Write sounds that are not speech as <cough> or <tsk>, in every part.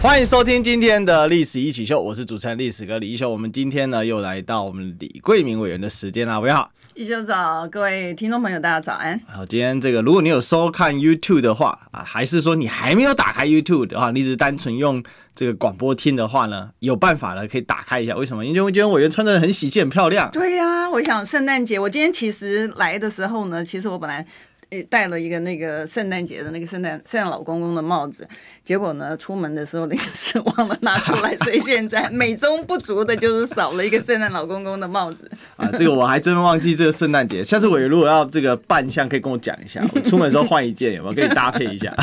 欢迎收听今天的《历史一起秀》，我是主持人历史哥李一修。我们今天呢又来到我们李桂明委员的时间啦，委员好。一修早，各位听众朋友，大家早安。好，今天这个，如果你有收看 YouTube 的话啊，还是说你还没有打开 YouTube 的话，你只是单纯用这个广播听的话呢，有办法呢，可以打开一下。为什么？因为今天委员穿的很喜气，很漂亮。对呀、啊，我想圣诞节，我今天其实来的时候呢，其实我本来诶戴了一个那个圣诞节的那个圣诞圣诞老公公的帽子。结果呢，出门的时候临时忘了拿出来，所以现在美中不足的就是少了一个圣诞老公公的帽子 <laughs> 啊。这个我还真忘记这个圣诞节，下次我如果要这个扮相，可以跟我讲一下，<laughs> 我出门的时候换一件，有没有可以搭配一下？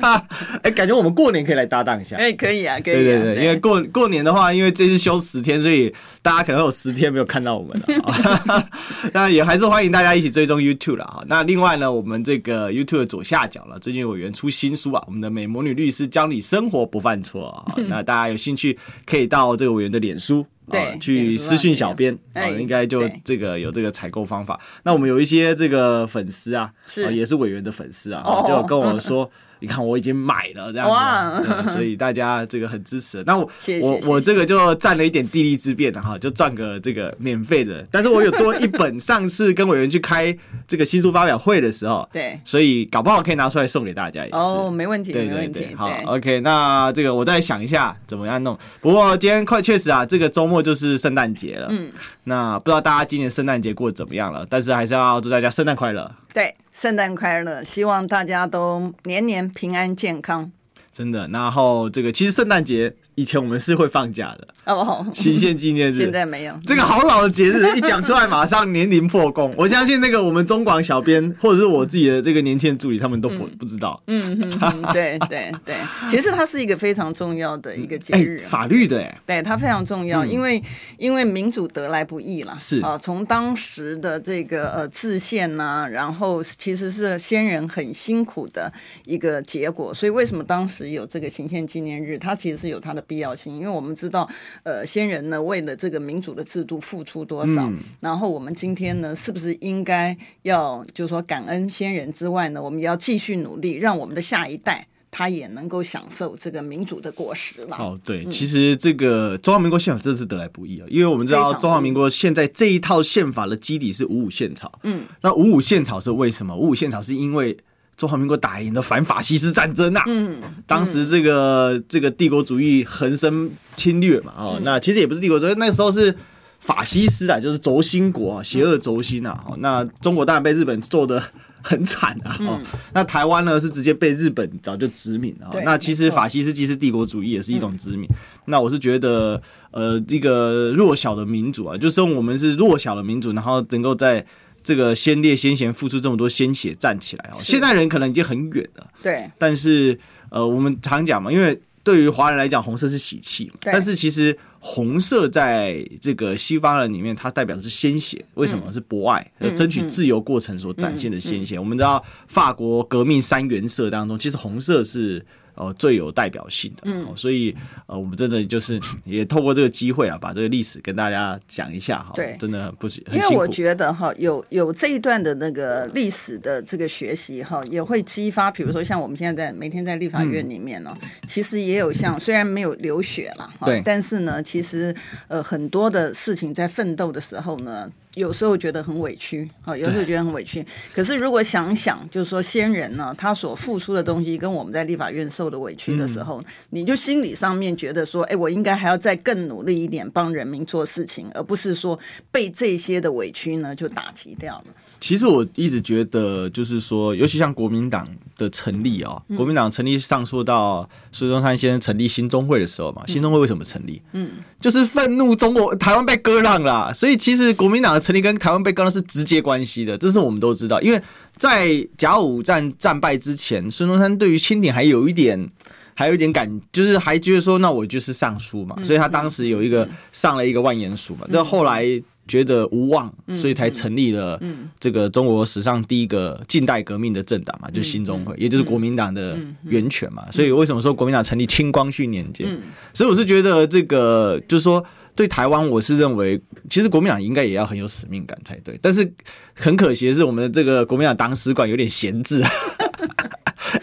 <laughs> 哎，感觉我们过年可以来搭档一下。哎，可以啊，可以啊。对对对，因为过过年的话，因为这次休十天，所以大家可能会有十天没有看到我们了。那也还是欢迎大家一起追踪 YouTube 了哈。那另外呢，我们这个 YouTube 的左下角了，最近委员出新书啊，我们的美魔女律师。教你生活不犯错啊！<laughs> 那大家有兴趣可以到这个委员的脸书对，去私讯小编啊，应该就这个有这个采购方法。那我们有一些这个粉丝啊，是也是委员的粉丝啊，就跟我说。你看我已经买了这样子，所以大家这个很支持。那我我我这个就占了一点地利之便的哈，就赚个这个免费的。但是我有多一本，上次跟委员去开这个新书发表会的时候，对，所以搞不好可以拿出来送给大家也是。哦，没问题，没问题。好，OK，那这个我再想一下怎么样弄。不过今天快确实啊，这个周末就是圣诞节了。嗯，那不知道大家今年圣诞节过得怎么样了？但是还是要祝大家圣诞快乐。对。圣诞快乐！希望大家都年年平安健康。真的，然后这个其实圣诞节以前我们是会放假的哦，行宪纪念日。现在没有。这个好老的节日一讲出来，马上年龄破功。<laughs> 我相信那个我们中广小编或者是我自己的这个年轻助理，他们都不不知道。嗯嗯，对 <laughs> 对对，其实它是一个非常重要的一个节日，法律的哎，对它非常重要，因为因为民主得来不易了，是。啊，从当时的这个呃制宪呐，然后其实是先人很辛苦的一个结果，所以为什么当时。有这个行宪纪念日，它其实是有它的必要性，因为我们知道，呃，先人呢为了这个民主的制度付出多少，嗯、然后我们今天呢是不是应该要就是说感恩先人之外呢，我们要继续努力，让我们的下一代他也能够享受这个民主的果实了。哦，对，嗯、其实这个中华民国宪法真的是得来不易啊，因为我们知道中华民国现在这一套宪法的基底是五五宪草，嗯，那五五宪草是为什么？五五宪草是因为。中华民国打赢了反法西斯战争呐、啊，嗯，当时这个这个帝国主义横生侵略嘛，哦，那其实也不是帝国主义，那个时候是法西斯啊，就是轴心国啊，邪恶轴心啊，哦，那中国当然被日本做的很惨啊，哦，那台湾呢是直接被日本早就殖民啊，那其实法西斯既是帝国主义，也是一种殖民。那我是觉得，呃，这个弱小的民主啊，就是我们是弱小的民主，然后能够在。这个先烈先贤付出这么多鲜血站起来哦，现代人可能已经很远了，对。但是呃，我们常讲嘛，因为对于华人来讲，红色是喜气嘛。但是其实红色在这个西方人里面，它代表的是鲜血。为什么？是博爱，争取自由过程所展现的鲜血。我们知道法国革命三原色当中，其实红色是。哦，最有代表性的，嗯，所以呃，我们真的就是也透过这个机会啊，把这个历史跟大家讲一下哈。对，真的很不是，因为我觉得哈，有有这一段的那个历史的这个学习哈，也会激发，比如说像我们现在在每天在立法院里面呢，其实也有像虽然没有流血了，对，但是呢，其实呃很多的事情在奋斗的时候呢。有时候觉得很委屈，啊，有时候觉得很委屈。可是如果想想，就是说先人呢，他所付出的东西，跟我们在立法院受的委屈的时候，嗯、你就心理上面觉得说，哎、欸，我应该还要再更努力一点，帮人民做事情，而不是说被这些的委屈呢就打击掉了。其实我一直觉得，就是说，尤其像国民党的成立啊、哦，嗯、国民党成立上溯到孙中山先生成立新中会的时候嘛，新中会为什么成立？嗯，就是愤怒中国台湾被割让了，所以其实国民党的成立跟台湾被割让是直接关系的，这是我们都知道。因为在甲午战战败之前，孙中山对于清廷还有一点，还有一点感，就是还觉得说，那我就是上书嘛，所以他当时有一个上了一个万言书嘛，但后来。觉得无望，所以才成立了这个中国史上第一个近代革命的政党嘛，就是兴中会，也就是国民党的源泉嘛。所以为什么说国民党成立清光绪年间？所以我是觉得这个就是说，对台湾，我是认为其实国民党应该也要很有使命感才对。但是很可惜的是，我们的这个国民党党史馆有点闲置。<laughs>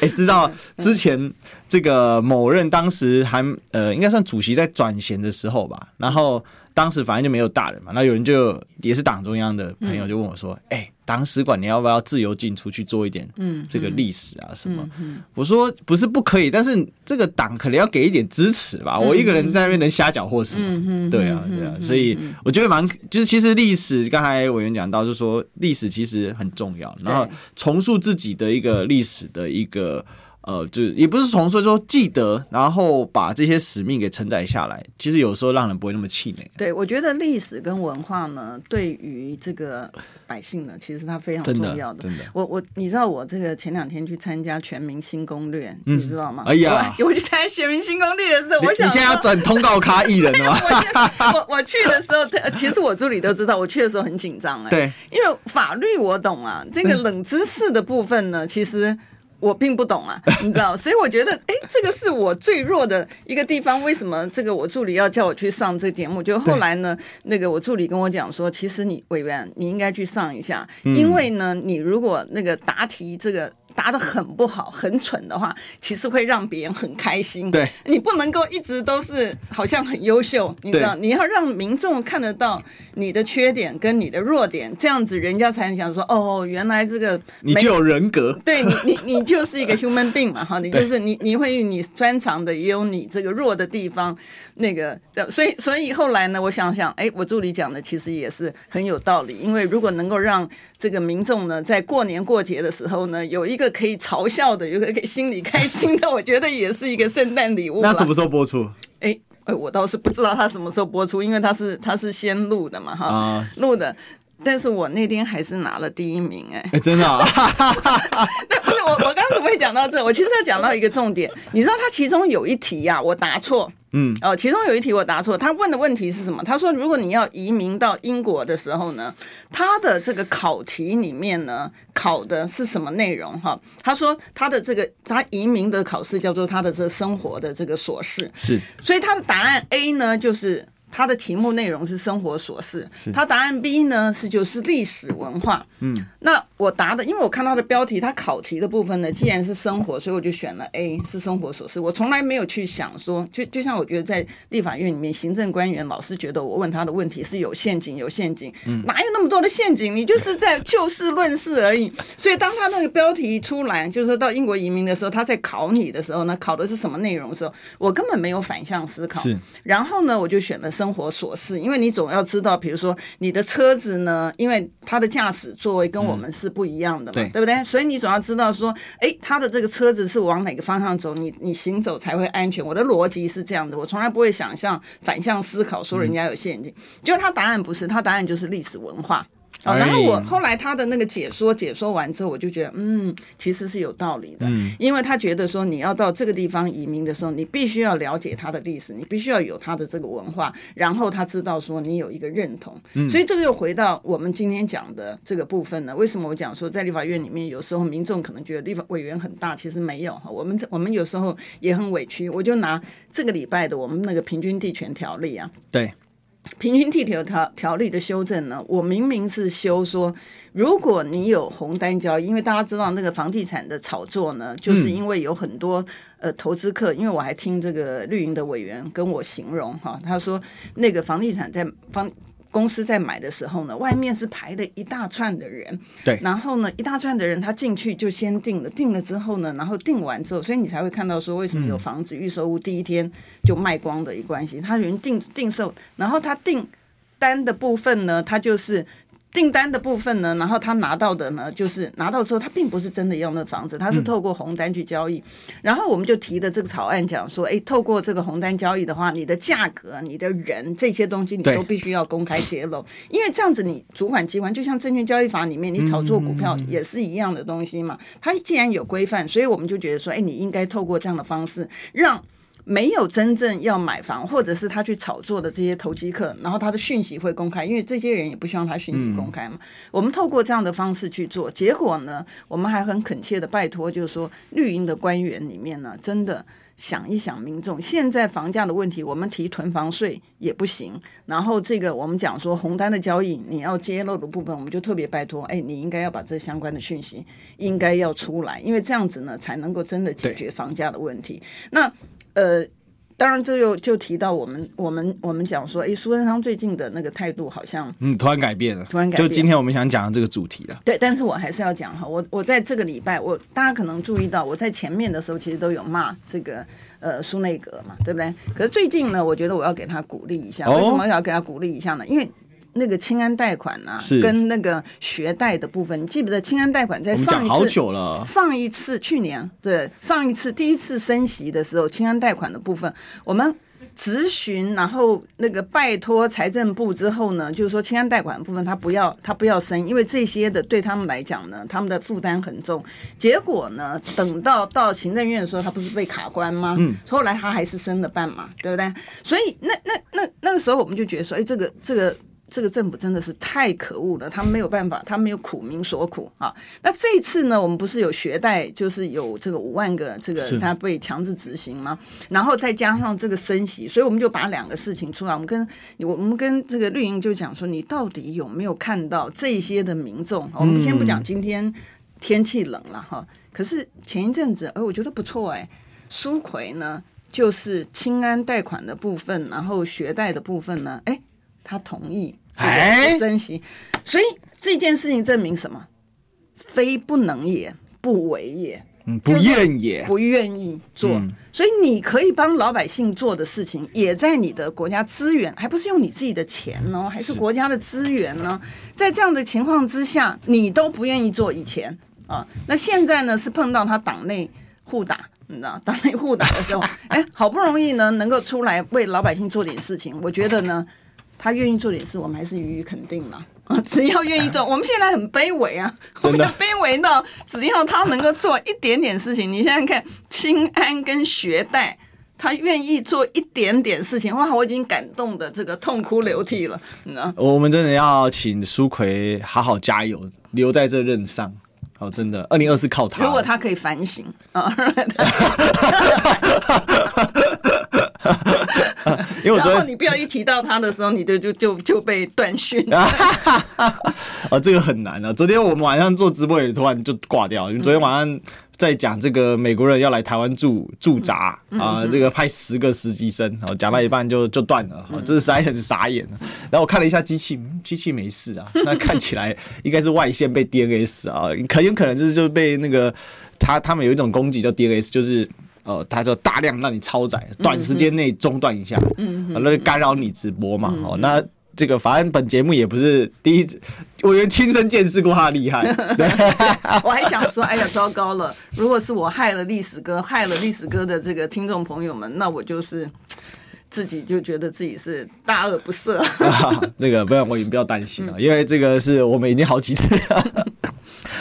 哎，知道之前这个某任当时还呃，应该算主席在转衔的时候吧，然后当时反正就没有大人嘛，那有人就也是党中央的朋友就问我说：“哎，党史馆你要不要自由进出去做一点这个历史啊什么？”我说：“不是不可以，但是这个党可能要给一点支持吧，我一个人在那边能瞎搅和什么？对啊，对啊，所以我觉得蛮就是其实历史刚才委员讲到，就是说历史其实很重要，然后重塑自己的一个历史的一个。”呃，就也不是从说说记得，然后把这些使命给承载下来，其实有时候让人不会那么气馁。对，我觉得历史跟文化呢，对于这个百姓呢，其实它非常重要的。真的，真的我我你知道我这个前两天去参加全民新攻略，嗯、你知道吗？哎呀，我去参加全民新攻略的时候，我想你现在要转通告咖艺人了吗？<laughs> 我我，我去的时候，其实我助理都知道，我去的时候很紧张哎。对，因为法律我懂啊，这个冷知识的部分呢，其实。我并不懂啊，<laughs> 你知道，所以我觉得，哎，这个是我最弱的一个地方。为什么这个我助理要叫我去上这个节目？就后来呢，那个我助理跟我讲说，其实你委员你应该去上一下，因为呢，你如果那个答题这个。答的很不好，很蠢的话，其实会让别人很开心。对，你不能够一直都是好像很优秀，你知道，你要让民众看得到你的缺点跟你的弱点，这样子人家才能想说，哦，原来这个你就有人格，对你，你你就是一个 human being 嘛，哈，<laughs> 你就是你，你会你专长的，也有你这个弱的地方，那个，所以所以后来呢，我想想，哎，我助理讲的其实也是很有道理，因为如果能够让这个民众呢，在过年过节的时候呢，有一个可以嘲笑的，有个可以心里开心的，<laughs> 我觉得也是一个圣诞礼物。那什么时候播出？哎哎，我倒是不知道他什么时候播出，因为他是他是先录的嘛，哈，录的。但是我那天还是拿了第一名，哎，哎，真的啊？<laughs> 那不是我，我刚刚怎么会讲到这？我其实要讲到一个重点，你知道他其中有一题呀，我答错。嗯哦，其中有一题我答错，他问的问题是什么？他说，如果你要移民到英国的时候呢，他的这个考题里面呢，考的是什么内容？哈，他说他的这个他移民的考试叫做他的这个生活的这个琐事，是，所以他的答案 A 呢就是。他的题目内容是生活琐事，他答案 B 呢是就是历史文化。嗯，那我答的，因为我看他的标题，他考题的部分呢，既然是生活，所以我就选了 A 是生活琐事。我从来没有去想说，就就像我觉得在立法院里面，行政官员老是觉得我问他的问题是有陷阱，有陷阱，哪有那么多的陷阱？你就是在就事论事而已。<laughs> 所以当他那个标题出来，就是说到英国移民的时候，他在考你的时候呢，考的是什么内容的时候，我根本没有反向思考。是，然后呢，我就选了。生活琐事，因为你总要知道，比如说你的车子呢，因为它的驾驶座位跟我们是不一样的嘛，对，对不对？所以你总要知道说，哎，他的这个车子是往哪个方向走，你你行走才会安全。我的逻辑是这样的，我从来不会想象反向思考，说人家有陷阱。就他答案不是，他答案就是历史文化。哦，然后我后来他的那个解说解说完之后，我就觉得，嗯，其实是有道理的，嗯，因为他觉得说你要到这个地方移民的时候，你必须要了解他的历史，你必须要有他的这个文化，然后他知道说你有一个认同，嗯，所以这个又回到我们今天讲的这个部分呢。为什么我讲说在立法院里面有时候民众可能觉得立法委员很大，其实没有哈，我们我们有时候也很委屈。我就拿这个礼拜的我们那个平均地权条例啊，对。平均地条条条例的修正呢，我明明是修说，如果你有红单交易，因为大家知道那个房地产的炒作呢，就是因为有很多呃投资客，因为我还听这个绿营的委员跟我形容哈，他说那个房地产在房。公司在买的时候呢，外面是排了一大串的人，对，然后呢，一大串的人他进去就先定了，定了之后呢，然后定完之后，所以你才会看到说为什么有房子预售屋第一天就卖光的一关系，他人定定售，然后他订单的部分呢，他就是。订单的部分呢，然后他拿到的呢，就是拿到之后，他并不是真的要那房子，他是透过红单去交易。嗯、然后我们就提的这个草案讲说，哎，透过这个红单交易的话，你的价格、你的人这些东西，你都必须要公开揭露，因为这样子你主管机关就像证券交易法里面，你炒作股票也是一样的东西嘛。它既然有规范，所以我们就觉得说，哎，你应该透过这样的方式让。没有真正要买房，或者是他去炒作的这些投机客，然后他的讯息会公开，因为这些人也不希望他讯息公开嘛。嗯、我们透过这样的方式去做，结果呢，我们还很恳切的拜托，就是说绿营的官员里面呢，真的。想一想，民众现在房价的问题，我们提囤房税也不行。然后这个我们讲说红单的交易，你要揭露的部分，我们就特别拜托，哎，你应该要把这相关的讯息应该要出来，因为这样子呢，才能够真的解决房价的问题。那呃。当然，这又就提到我们我们我们讲说，哎，苏贞昌最近的那个态度好像嗯，突然改变了，突然改变。就今天我们想讲的这个主题了。对，但是我还是要讲哈，我我在这个礼拜，我大家可能注意到，我在前面的时候其实都有骂这个呃苏内阁嘛，对不对？可是最近呢，我觉得我要给他鼓励一下。为什么要给他鼓励一下呢？因为。那个青安贷款啊，是跟那个学贷的部分，你记不记得青安贷款在上一次上一次去年对上一次第一次升息的时候，青安贷款的部分，我们咨询，然后那个拜托财政部之后呢，就是说青安贷款的部分他不要他不要升，因为这些的对他们来讲呢，他们的负担很重。结果呢，等到到行政院的时候，他不是被卡关吗？嗯，后来他还是升了半嘛，对不对？所以那那那那个时候我们就觉得说，哎，这个这个。这个政府真的是太可恶了，他没有办法，他没有苦民所苦啊。那这一次呢，我们不是有学贷，就是有这个五万个这个他被强制执行吗？然后再加上这个升息，所以我们就把两个事情出来。我们跟我们跟这个绿营就讲说，你到底有没有看到这些的民众？我们先不讲今天天气冷了哈，可是前一阵子，哎，我觉得不错哎，苏奎呢，就是清安贷款的部分，然后学贷的部分呢，哎。他同意哎，珍惜，所以这件事情证明什么？非不能也，不为也，嗯，不愿也，不愿意做。嗯、所以你可以帮老百姓做的事情，也在你的国家资源，还不是用你自己的钱呢，还是国家的资源呢？在这样的情况之下，你都不愿意做以前啊，那现在呢是碰到他党内互打，你知道，党内互打的时候，<laughs> 哎，好不容易呢能够出来为老百姓做点事情，我觉得呢。他愿意做点事，我们还是予以肯定嘛。啊，<laughs> 只要愿意做，<laughs> 我们现在很卑微啊，我们要卑微到只要他能够做一点点事情。你想想看清安跟学贷，他愿意做一点点事情，哇，我已经感动的这个痛哭流涕了，你知道？我们真的要请苏奎好好加油，留在这任上。哦，真的，二零二四靠他。如果他可以反省啊。因为我觉得你不要一提到他的时候，你就就就就被断讯。啊，<laughs> 这个很难啊！昨天我们晚上做直播也突然就挂掉，因为昨天晚上在讲这个美国人要来台湾驻驻扎啊，这个派十个实习生，然后讲到一半就就断了，这是实在很傻眼。然后我看了一下机器，机器没事啊，那看起来 <laughs> 应该是外线被 DNS 啊，很有可能就是就被那个他他们有一种攻击叫 DNS，就是。呃，他就大量让你超载，短时间内中断一下，嗯，那就干扰你直播嘛。哦，那这个反正本节目也不是第一次，我也亲身见识过他的厉害。对，<laughs> 我还想说，哎呀，糟糕了！如果是我害了历史哥，害了历史哥的这个听众朋友们，那我就是自己就觉得自己是大恶不赦。啊，<laughs> 那个不要，我也不要担心了，因为这个是我们已经好几次了。<laughs>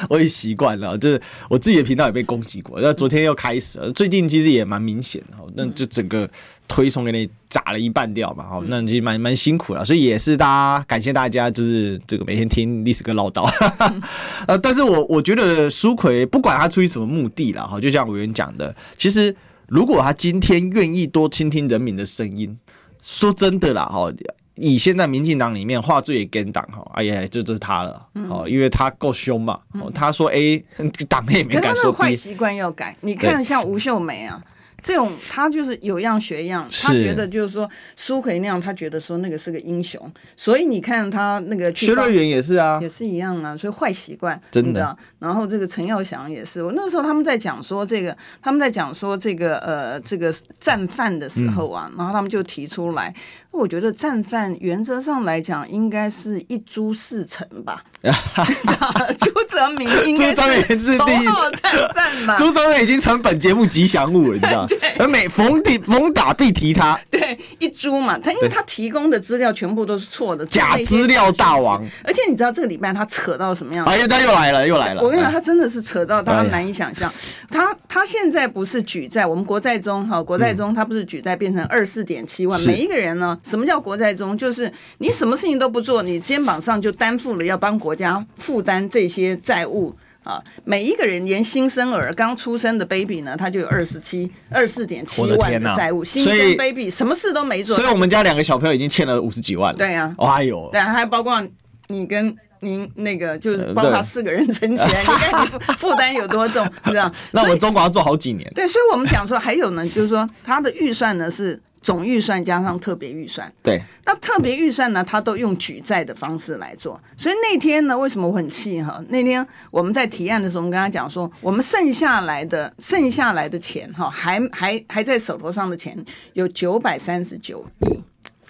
我也习惯了，就是我自己的频道也被攻击过，那昨天又开始了，最近其实也蛮明显的，那就整个推送给你砸了一半掉嘛，好，那其实蛮蛮辛苦了，所以也是大家感谢大家，就是这个每天听历史哥唠叨，<laughs> 呃，但是我我觉得苏奎不管他出于什么目的了，哈，就像委员讲的，其实如果他今天愿意多倾听人民的声音，说真的啦，哈。以现在民进党里面话最跟党哈，哎呀，就就是他了哦，嗯、因为他够凶嘛。嗯、他说 A，<laughs> 党内也没敢说 B。坏习惯要改，你看像吴秀梅啊。这种他就是有样学样，他觉得就是说苏奎那样，他觉得说那个是个英雄，所以你看他那个薛瑞元也是啊，也是一样啊，所以坏习惯真的。然后这个陈耀祥也是，我那时候他们在讲说这个，他们在讲说这个呃这个战犯的时候啊，嗯、然后他们就提出来，我觉得战犯原则上来讲应该是一株四成吧。<laughs> 朱泽明应该是头号战犯嘛？朱泽明已经成本节目吉祥物了，你知道？而每逢提逢打必提他，对一株嘛，他因为他提供的资料全部都是错的，假资料大王。而且你知道这个礼拜他扯到什么样？哎呀，他又来了，又来了。我跟你讲，他真的是扯到大家难以想象。他他现在不是举债，我们国债中哈，国债中他不是举债变成二四点七万，每一个人呢，什么叫国债中？就是你什么事情都不做，你肩膀上就担负了要帮国家负担这些债务。啊，每一个人连新生儿刚出生的 baby 呢，他就有二十七、二十四点七万的债务。新生 baby 什么事都没做，所以我们家两个小朋友已经欠了五十几万了。对呀、啊，哎呦，对，还包括你跟您那个，就是包括四个人存起来，<laughs> 你看你负担有多重，你知道？那我们中国要做好几年。对，所以我们讲说还有呢，就是说他的预算呢是。总预算加上特别预算，对，那特别预算呢，他都用举债的方式来做。所以那天呢，为什么我很气哈？那天我们在提案的时候，我们跟他讲说，我们剩下来的剩下来的钱哈，还还还在手头上的钱有九百三十九亿。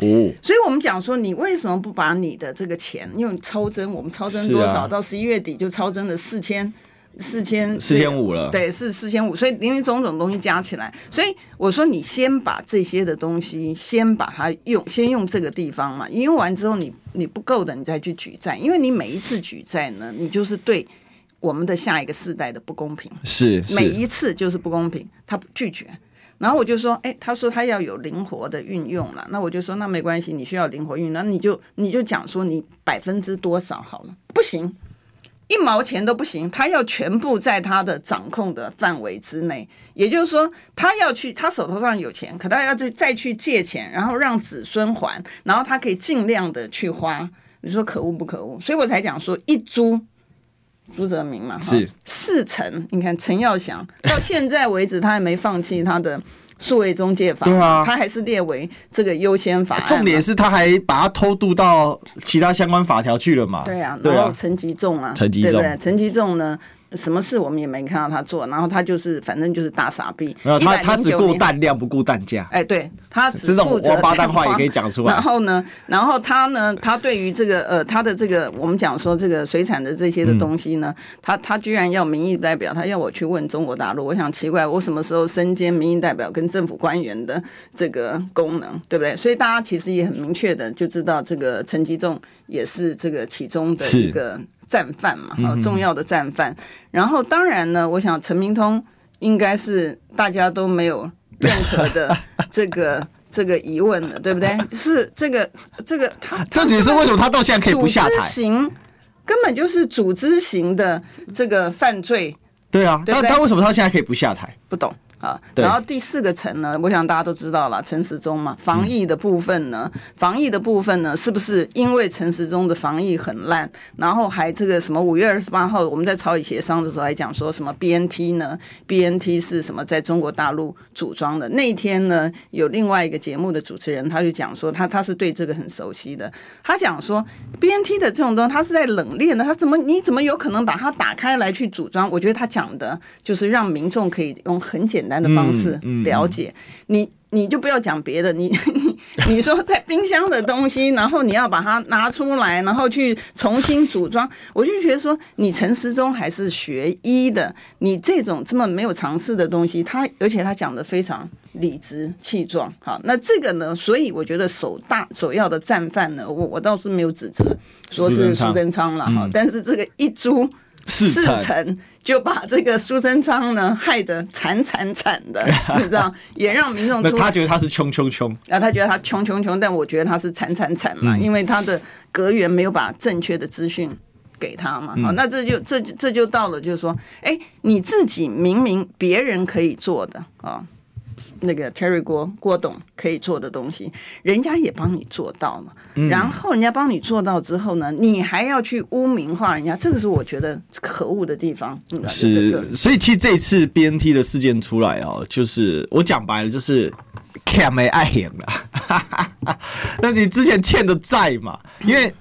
哦，<laughs> 所以我们讲说，你为什么不把你的这个钱用超增？我们超增多少？到十一月底就超增了四千。四千四千五了，对，是四千五，所以林林总总东西加起来，所以我说你先把这些的东西先把它用，先用这个地方嘛，用完之后你你不够的，你再去举债，因为你每一次举债呢，你就是对我们的下一个世代的不公平，是，是。每一次就是不公平，他拒绝，然后我就说，哎，他说他要有灵活的运用了，那我就说那没关系，你需要灵活运用，那你就你就讲说你百分之多少好了，不行。一毛钱都不行，他要全部在他的掌控的范围之内。也就是说，他要去，他手头上有钱，可他要再再去借钱，然后让子孙还，然后他可以尽量的去花。你说可恶不可恶？所以我才讲说，一朱朱泽明嘛，是四成。你看陈耀祥到现在为止，他还没放弃他的。数位中介法，对啊，他还是列为这个优先法案。重点是他还把它偷渡到其他相关法条去了嘛？对啊，然后陈吉仲啊，陈吉仲，陈吉仲呢？什么事我们也没看到他做，然后他就是反正就是大傻逼。他他只顾弹量不顾弹价。哎，对他只负责王八蛋话也可以讲出来。然后呢，然后他呢，他对于这个呃他的这个我们讲说这个水产的这些的东西呢，嗯、他他居然要民意代表，他要我去问中国大陆。我想奇怪，我什么时候身兼民意代表跟政府官员的这个功能，对不对？所以大家其实也很明确的就知道，这个陈吉仲也是这个其中的一个。战犯嘛，好重要的战犯。然后当然呢，我想陈明通应该是大家都没有任何的 <laughs> 这个这个疑问了，对不对？是这个这个他，这只是为什么他到现在可以不下台？组织型根本就是组织型的这个犯罪。对啊，那他为什么他现在可以不下台？不懂。啊，然后第四个层呢，我想大家都知道了，陈时中嘛，防疫的部分呢，防疫的部分呢，是不是因为陈时中的防疫很烂，然后还这个什么五月二十八号我们在朝野协商的时候还讲说什么 BNT 呢？BNT 是什么在中国大陆组装的？那一天呢，有另外一个节目的主持人他就讲说，他他是对这个很熟悉的，他讲说 BNT 的这种东西，他是在冷链的，他怎么你怎么有可能把它打开来去组装？我觉得他讲的就是让民众可以用很简单。简单的方式了解你，你就不要讲别的。你 <laughs> 你你说在冰箱的东西，然后你要把它拿出来，然后去重新组装，我就觉得说，你陈时中还是学医的，你这种这么没有常识的东西，他而且他讲的非常理直气壮。好，那这个呢，所以我觉得首大首要的战犯呢，我我倒是没有指责说是苏贞昌了哈，但是这个一株四成。就把这个苏贞昌呢害得惨惨惨的，<laughs> 你知道，也让民众他觉得他是穷穷穷，啊，他觉得他穷穷穷，但我觉得他是惨惨惨嘛，因为他的阁员没有把正确的资讯给他嘛，好，那这就这这就到了，就是说，哎，你自己明明别人可以做的啊。那个 Terry 郭郭董可以做的东西，人家也帮你做到了。嗯、然后人家帮你做到之后呢，你还要去污名化人家，这个是我觉得可恶的地方。是，所以其实这次 BNT 的事件出来哦，就是我讲白了，就是欠没爱演了。<laughs> 那你之前欠的债嘛，因为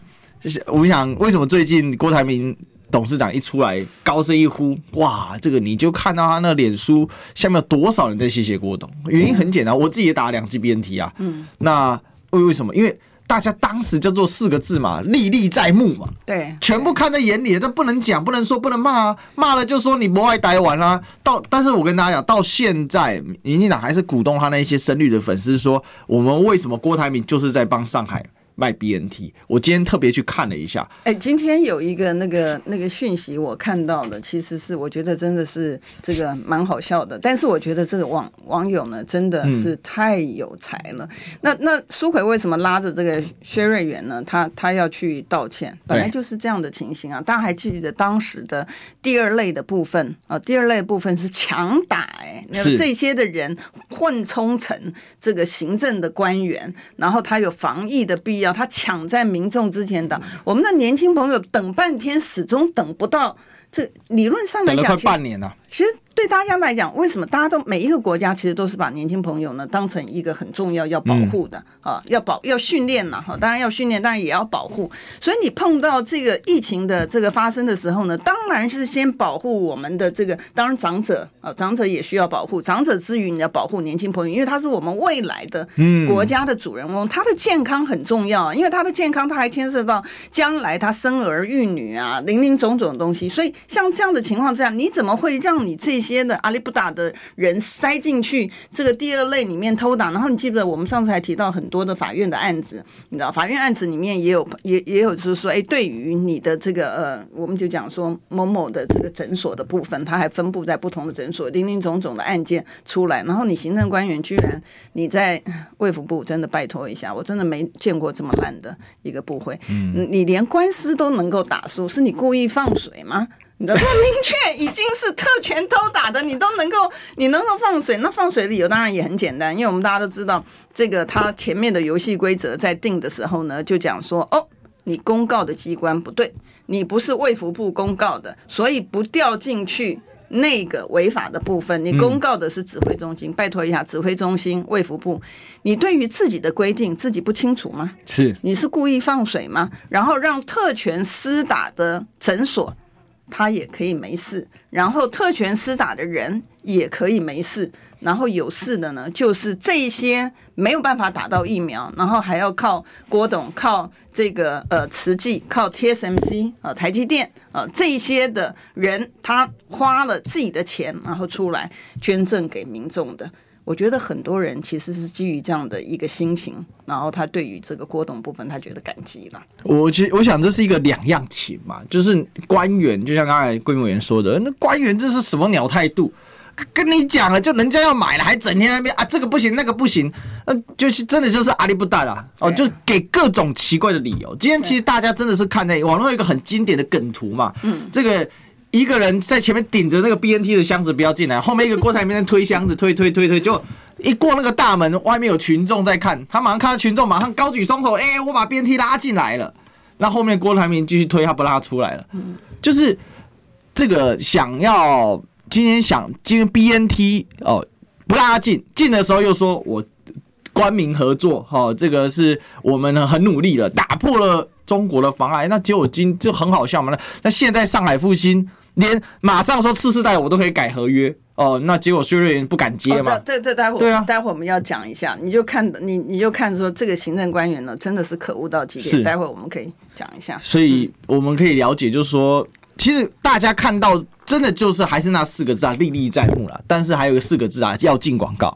我想为什么最近郭台铭？董事长一出来，高声一呼，哇！这个你就看到他那脸书下面有多少人在谢谢郭董。原因很简单，我自己也打了两剂 BNT 啊。嗯。那为为什么？因为大家当时叫做四个字嘛，历历在目嘛。对。全部看在眼里，这不能讲，不能说，不能骂啊！骂了就说你不爱台湾啦。到，但是我跟大家讲，到现在，民进党还是鼓动他那些深绿的粉丝说，我们为什么郭台铭就是在帮上海卖 BNT。我今天特别去看了一下，哎、欸，今天有一个那个那个讯息我看到的，其实是我觉得真的是这个蛮好笑的。但是我觉得这个网网友呢，真的是太有才了。嗯、那那苏奎为什么拉着这个薛瑞元呢？他他要去道歉，本来就是这样的情形啊。大家还记得当时的第二类的部分啊？第二类部分是强打、欸，哎，那这些的人混充成这个行政的官员，然后他有防疫的必要，他抢在民众之前的。我们的年轻朋友等半天，始终等不到。这理论上来讲，等了快半年了。其实。对大家来讲，为什么大家都每一个国家其实都是把年轻朋友呢当成一个很重要要保护的、嗯、啊，要保要训练了哈，当然要训练，当然也要保护。所以你碰到这个疫情的这个发生的时候呢，当然是先保护我们的这个，当然长者啊，长者也需要保护。长者之余，你要保护年轻朋友，因为他是我们未来的国家的主人翁，嗯、他的健康很重要，因为他的健康他还牵涉到将来他生儿育女啊，零零总总的东西。所以像这样的情况之下，你怎么会让你这些？的阿里不达的人塞进去这个第二类里面偷打，然后你记不记得我们上次还提到很多的法院的案子，你知道法院案子里面也有也也有就是说，哎，对于你的这个呃，我们就讲说某某的这个诊所的部分，它还分布在不同的诊所，林林总总的案件出来，然后你行政官员居然你在卫福部真的拜托一下，我真的没见过这么烂的一个部会，嗯，你连官司都能够打输，是你故意放水吗？你的这么明确已经是特权偷打的，你都能够，你能够放水，那放水的理由当然也很简单，因为我们大家都知道，这个他前面的游戏规则在定的时候呢，就讲说，哦，你公告的机关不对，你不是卫福部公告的，所以不掉进去那个违法的部分，你公告的是指挥中心，拜托一下，指挥中心卫福部，你对于自己的规定自己不清楚吗？是，你是故意放水吗？然后让特权施打的诊所。他也可以没事，然后特权施打的人也可以没事，然后有事的呢，就是这些没有办法打到疫苗，然后还要靠郭董、靠这个呃慈济、靠 TSMC 啊、呃、台积电啊、呃、这些的人，他花了自己的钱，然后出来捐赠给民众的。我觉得很多人其实是基于这样的一个心情，然后他对于这个郭董部分，他觉得感激了。我其实我想这是一个两样情嘛，就是官员，就像刚才桂委员说的，那官员这是什么鸟态度？跟你讲了，就人家要买了，还整天在那边啊，这个不行，那个不行，那就是真的就是阿里不达啦哦，就给各种奇怪的理由。今天其实大家真的是看在网络有一个很经典的梗图嘛，嗯，这个。一个人在前面顶着那个 BNT 的箱子不要进来，后面一个郭台铭在推箱子推推推推，就一过那个大门，外面有群众在看，他马上看到群众，马上高举双手，哎、我把 BNT 拉进来了。那后面郭台铭继续推，他不拉出来了。就是这个想要今天想今天 BNT 哦不拉进，进的时候又说我官民合作，哈，这个是我们呢很努力了，打破了中国的妨碍。那结果今就很好笑嘛，那那现在上海复兴。连马上说次世代我都可以改合约哦，那结果薛瑞元不敢接嘛？这这待会对啊，待会我们要讲一下，你就看你你就看说这个行政官员呢，真的是可恶到极点。是，待会我们可以讲一下。所以我们可以了解，就是说，其实大家看到真的就是还是那四个字啊，历历在目了。但是还有个四个字啊，要进广告。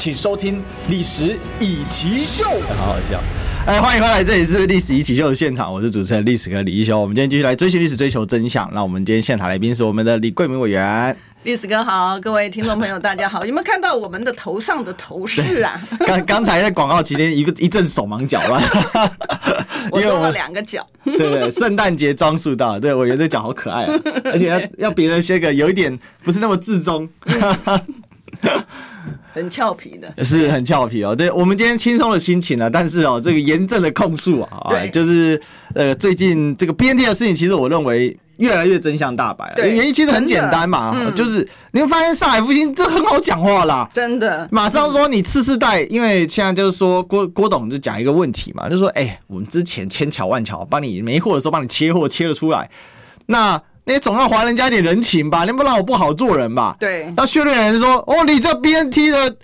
请收听《历史以奇秀》。好好笑。哎，欢迎回来！这里是历史易起秀的现场，我是主持人历史哥李一修。我们今天继续来追寻历史，追求真相。那我们今天现场来宾是我们的李桂明委员。历史哥好，各位听众朋友大家好，有没有看到我们的头上的头饰啊？<laughs> 刚刚才在广告期间，一个一阵手忙脚乱，<laughs> 我用了两个脚。对对，圣诞节装束到，对，我觉得这脚好可爱啊，而且要要别人些个有一点不是那么自中。<laughs> <laughs> 很俏皮的，是很俏皮哦。对，我们今天轻松的心情呢，但是哦，这个严正的控诉啊，对，就是呃，最近这个 BNT 的事情，其实我认为越来越真相大白了。原因其实很简单嘛，嗯、就是你会发现上海复兴这很好讲话啦，真的，马上说你次世代，因为现在就是说郭郭董就讲一个问题嘛，就说哎、欸，我们之前千巧万巧帮你没货的时候帮你切货切了出来，那。你总要还人家一点人情吧？你不让我不好做人吧？对。那薛瑞元说：“哦，你这 BNT 的，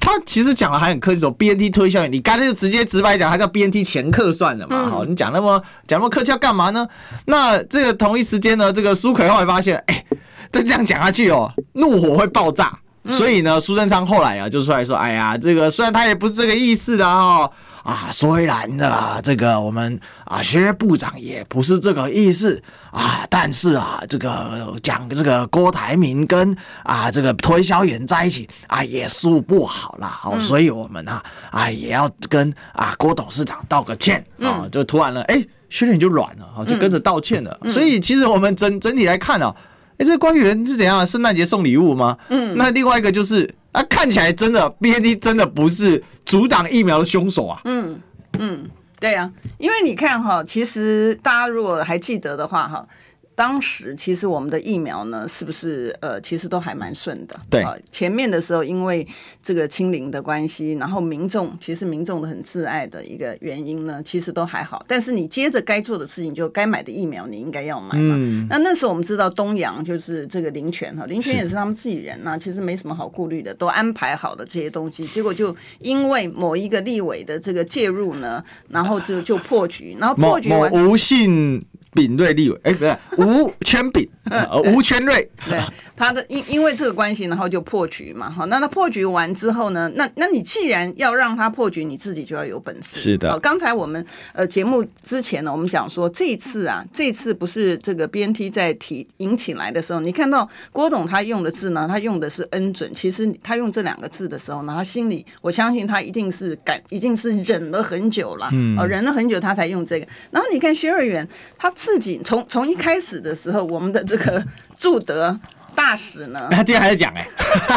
他其实讲的还很客气，说 BNT 推销员，你干脆就直接直白讲，他叫 BNT 前客算了嘛。好、嗯，你讲那么讲那么客气要干嘛呢？那这个同一时间呢，这个苏奎后来发现，哎、欸，再这样讲下去哦，怒火会爆炸。嗯、所以呢，苏贞昌后来啊，就出来说：哎呀，这个虽然他也不是这个意思的哈。”啊，虽然呢，这个我们啊，薛部长也不是这个意思啊，但是啊，这个讲这个郭台铭跟啊这个推销员在一起啊，也输不好啦。哦，所以我们啊啊也要跟啊郭董事长道个歉啊，就突然了，哎，薛脸就软了，就跟着道歉了。所以其实我们整整体来看啊，哎，这个官员是怎样？圣诞节送礼物吗？嗯，那另外一个就是。啊，看起来真的，BNT 真的不是阻挡疫苗的凶手啊！嗯嗯，对啊，因为你看哈，其实大家如果还记得的话哈。当时其实我们的疫苗呢，是不是呃，其实都还蛮顺的。对、呃，前面的时候因为这个清零的关系，然后民众其实民众的很自爱的一个原因呢，其实都还好。但是你接着该做的事情，就该买的疫苗你应该要买嘛。嗯、那那时候我们知道东阳就是这个林权哈，林权也是他们自己人呐、啊，其实没什么好顾虑的，都安排好的这些东西，结果就因为某一个立委的这个介入呢，然后就就破局，然后破局完无信。炳瑞立委，哎、欸，不是吴圈炳，<laughs> 呃，吴圈瑞，对，他的因因为这个关系，然后就破局嘛，好，那他破局完之后呢，那那你既然要让他破局，你自己就要有本事，是的。刚才我们呃节目之前呢，我们讲说这一次啊，这一次不是这个 BNT 在提引起来的时候，你看到郭董他用的字呢，他用的是恩准，其实他用这两个字的时候呢，他心里我相信他一定是感，一定是忍了很久了，嗯，忍了很久他才用这个。然后你看薛瑞元他。自己从从一开始的时候，我们的这个驻德大使呢，<laughs> 他今天还在讲哎，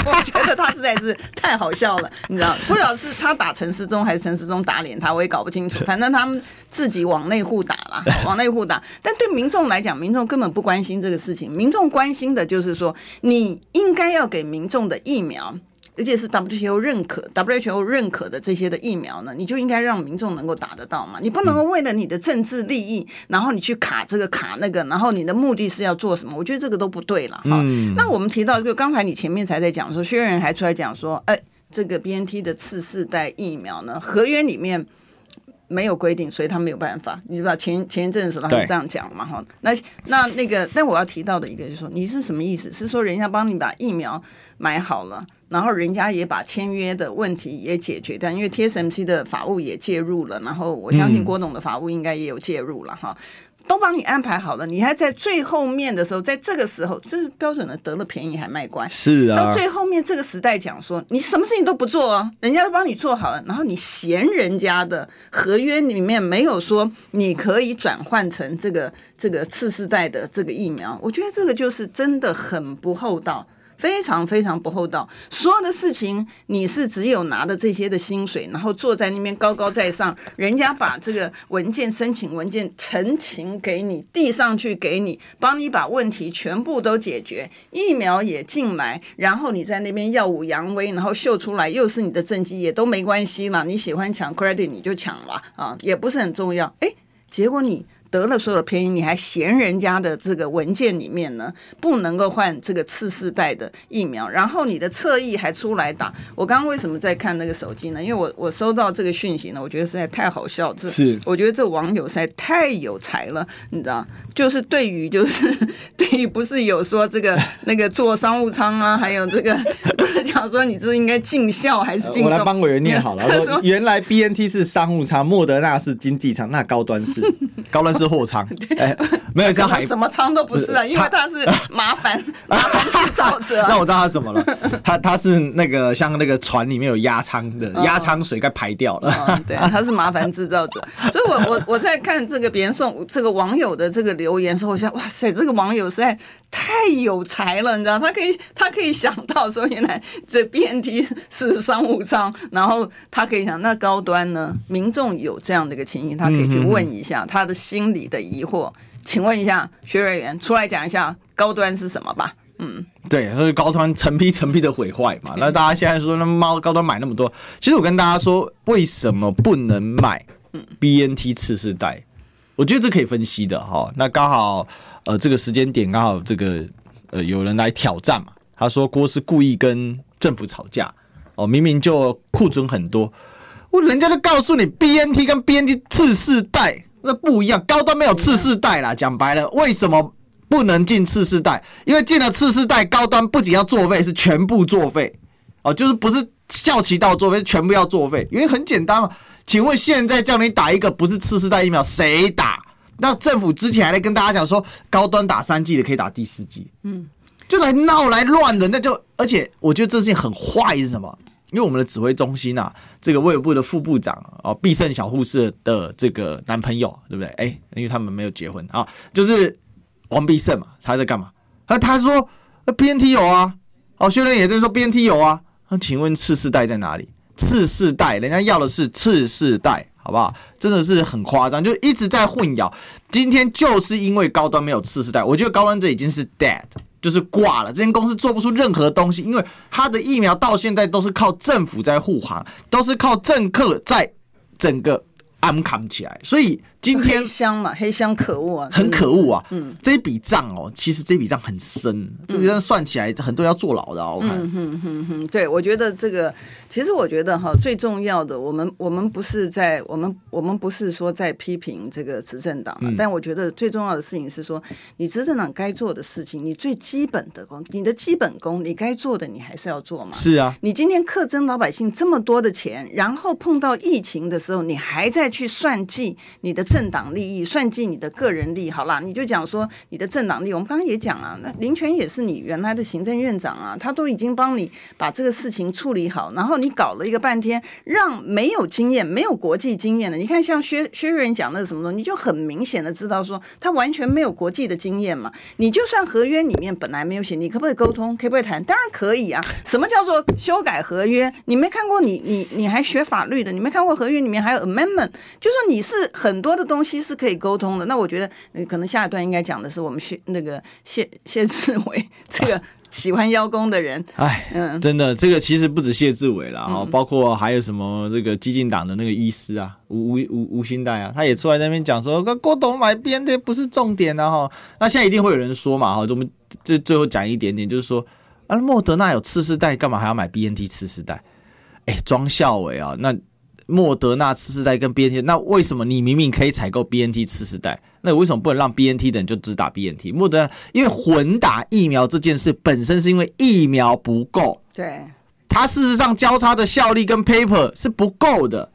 我觉得他实在是太好笑了，你知道，不知道是他打陈世忠还是陈世忠打脸他，我也搞不清楚。反正他们自己往内互打了，<laughs> 往内互打。但对民众来讲，民众根本不关心这个事情，民众关心的就是说，你应该要给民众的疫苗。而且是 WHO 认可，WHO 认可的这些的疫苗呢，你就应该让民众能够打得到嘛。你不能够为了你的政治利益，然后你去卡这个卡那个，然后你的目的是要做什么？我觉得这个都不对了哈。那我们提到，就刚才你前面才在讲说，薛仁还出来讲说，哎，这个 BNT 的次世代疫苗呢，合约里面没有规定，所以他没有办法。你知道前前一阵的时候他是这样讲嘛哈？那那那个，但我要提到的一个就是说，你是什么意思？是说人家帮你把疫苗买好了？然后人家也把签约的问题也解决掉，因为 TSMC 的法务也介入了，然后我相信郭董的法务应该也有介入了哈，都帮你安排好了，你还在最后面的时候，在这个时候，这是标准的得了便宜还卖乖，是啊，到最后面这个时代讲说你什么事情都不做啊，人家都帮你做好了，然后你嫌人家的合约里面没有说你可以转换成这个这个次世代的这个疫苗，我觉得这个就是真的很不厚道。非常非常不厚道，所有的事情你是只有拿的这些的薪水，然后坐在那边高高在上，人家把这个文件申请文件陈情给你递上去给你，帮你把问题全部都解决，疫苗也进来，然后你在那边耀武扬威，然后秀出来又是你的政绩，也都没关系了，你喜欢抢 credit 你就抢了啊，也不是很重要，哎，结果你。得了所有的便宜，你还嫌人家的这个文件里面呢，不能够换这个次世代的疫苗，然后你的侧翼还出来打。我刚刚为什么在看那个手机呢？因为我我收到这个讯息呢，我觉得实在太好笑。这是我觉得这网友实在太有才了，你知道？就是对于就是 <laughs> 对于不是有说这个那个坐商务舱啊，还有这个 <laughs> 讲说你这应该尽孝还是尽？我来帮委员念好了。<laughs> 他说原来 BNT 是商务舱，莫德纳是经济舱，那高端是高端是。货舱，哎，没有像海什么舱都不是啊，因为他是麻烦麻烦制造者。那我知道他什么了，他他是那个像那个船里面有压舱的，压舱水该排掉了。对，他是麻烦制造者。所以我我我在看这个别人送这个网友的这个留言时候，我想哇塞，这个网友实在。太有才了，你知道，他可以他可以想到说，原来这 BNT 是商务舱，然后他可以想，那高端呢？民众有这样的一个情形，他可以去问一下他的心里的疑惑。请问一下薛瑞元，出来讲一下高端是什么吧？嗯，对，所以高端成批成批的毁坏嘛。那大家现在说，那猫高端买那么多，其实我跟大家说，为什么不能买 BNT 次世代？我觉得这可以分析的哈。那刚好。呃，这个时间点刚好这个呃有人来挑战嘛，他说郭是故意跟政府吵架哦，明明就库存很多，我人家就告诉你 BNT 跟 BNT 次世代那不一样，高端没有次世代啦，讲白了，为什么不能进次世代？因为进了次世代，高端不仅要作废，是全部作废哦，就是不是效期到作废，全部要作废，因为很简单嘛，请问现在叫你打一个不是次世代疫苗，谁打？那政府之前还在跟大家讲说，高端打三剂的可以打第四剂，嗯，就来闹来乱的，那就而且我觉得这事情很坏是什么？因为我们的指挥中心啊，这个卫部的副部长哦，必胜小护士的这个男朋友，对不对？哎，因为他们没有结婚啊，就是王必胜嘛，他在干嘛？他他说 BNT 有啊，哦，薛仁也在说 BNT 有啊，那请问次世代在哪里？次世代人家要的是次世代。好不好？真的是很夸张，就一直在混淆。今天就是因为高端没有次世代，我觉得高端这已经是 dead，就是挂了。这间公司做不出任何东西，因为它的疫苗到现在都是靠政府在护航，都是靠政客在整个。安扛起来，所以今天黑箱嘛，黑箱可恶啊，很可恶啊。嗯，这笔账哦，其实这笔账很深，嗯、这笔账算起来很多人要坐牢的。我看，嗯哼哼哼，对，我觉得这个，其实我觉得哈，最重要的，我们我们不是在我们我们不是说在批评这个执政党，嗯、但我觉得最重要的事情是说，你执政党该做的事情，你最基本的功，你的基本功，你该做的，你还是要做嘛。是啊，你今天克征老百姓这么多的钱，然后碰到疫情的时候，你还在。去算计你的政党利益，算计你的个人利益，好啦，你就讲说你的政党利益。我们刚刚也讲啊，那林权也是你原来的行政院长啊，他都已经帮你把这个事情处理好，然后你搞了一个半天，让没有经验、没有国际经验的，你看像薛薛瑞元讲的什么东西，你就很明显的知道说他完全没有国际的经验嘛。你就算合约里面本来没有写，你可不可以沟通？可不可以谈？当然可以啊。什么叫做修改合约？你没看过，你你你还学法律的，你没看过合约里面还有 amendment。就说你是很多的东西是可以沟通的，那我觉得可能下一段应该讲的是我们谢那个谢 <laughs> 谢志伟这个喜欢邀功的人。哎，嗯，真的，这个其实不止谢志伟了啊，包括还有什么这个激进党的那个医师啊，吴吴吴吴新代啊，他也出来在那边讲说，郭董买 BNT 不是重点的哈。那现在一定会有人说嘛哈，我们这最后讲一点点，就是说啊，莫德纳有次世代，干嘛还要买 BNT 次世代？哎，庄孝伟啊，那。莫德纳次世代跟 BNT，那为什么你明明可以采购 BNT 次世代，那为什么不能让 BNT 的人就只打 BNT？莫德因为混打疫苗这件事本身是因为疫苗不够，对，它事实上交叉的效力跟 paper 是不够的，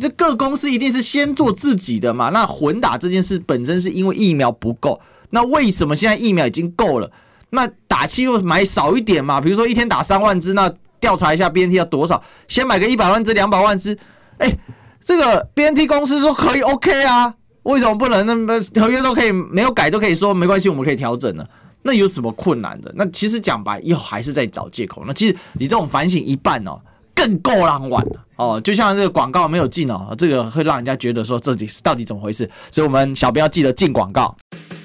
这各公司一定是先做自己的嘛。那混打这件事本身是因为疫苗不够，那为什么现在疫苗已经够了？那打气又买少一点嘛？比如说一天打三万支，那调查一下 BNT 要多少？先买个一百万支、两百万支。哎、欸，这个 BNT 公司说可以 OK 啊，为什么不能？那么合约都可以没有改，都可以说没关系，我们可以调整了。那有什么困难的？那其实讲白，又还是在找借口。那其实你这种反省一半哦，更够狼玩哦。就像这个广告没有进哦，这个会让人家觉得说这里是到底怎么回事。所以我们小编要记得进广告。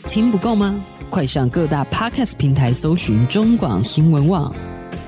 听不够吗？快上各大 Podcast 平台搜寻中广新闻网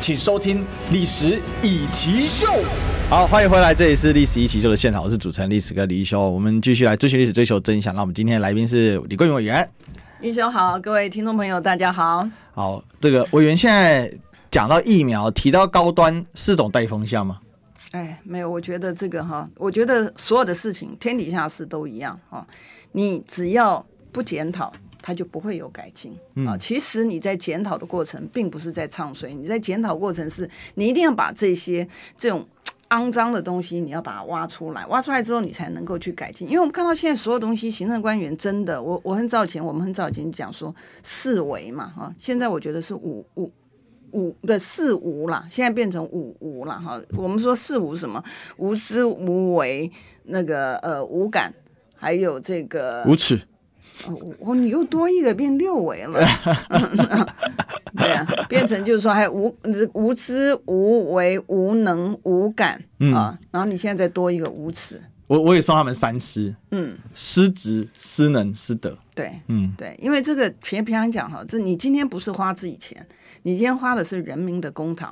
请收听《历史以奇秀》。好，欢迎回来，这里是《历史易起秀》的现场，我是主持人历史哥李一修。我们继续来追寻历史，追求真相。那我们今天的来宾是李桂云委员。一修好，各位听众朋友，大家好。好，这个委员现在。讲到疫苗，提到高端，是种带风向吗？哎，没有，我觉得这个哈，我觉得所有的事情，天底下事都一样哈。你只要不检讨，它就不会有改进啊。嗯、其实你在检讨的过程，并不是在唱衰，你在检讨过程是，你一定要把这些这种 <tsk> 肮脏的东西，你要把它挖出来，挖出来之后，你才能够去改进。因为我们看到现在所有东西，行政官员真的，我我很早以前，我们很早以前讲说四维嘛，哈，现在我觉得是五五五的四无啦，现在变成五无了，哈。我们说四无什么？无知无为，那个呃无感，还有这个无耻。哦，你又多一个变六维了。<laughs> 对啊，变成就是说，还无无知、无为、无能、无感、嗯、啊，然后你现在再多一个无耻，我我也送他们三失，嗯，失职、失能、失德，对，嗯，对，因为这个平平常讲哈，这你今天不是花自己钱，你今天花的是人民的公帑。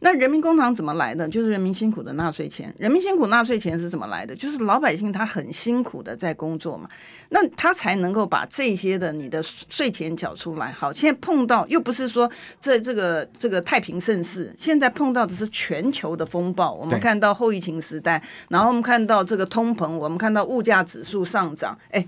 那人民工厂怎么来的？就是人民辛苦的纳税钱。人民辛苦纳税钱是怎么来的？就是老百姓他很辛苦的在工作嘛，那他才能够把这些的你的税钱缴出来。好，现在碰到又不是说这这个这个太平盛世，现在碰到的是全球的风暴。我们看到后疫情时代，然后我们看到这个通膨，我们看到物价指数上涨，哎，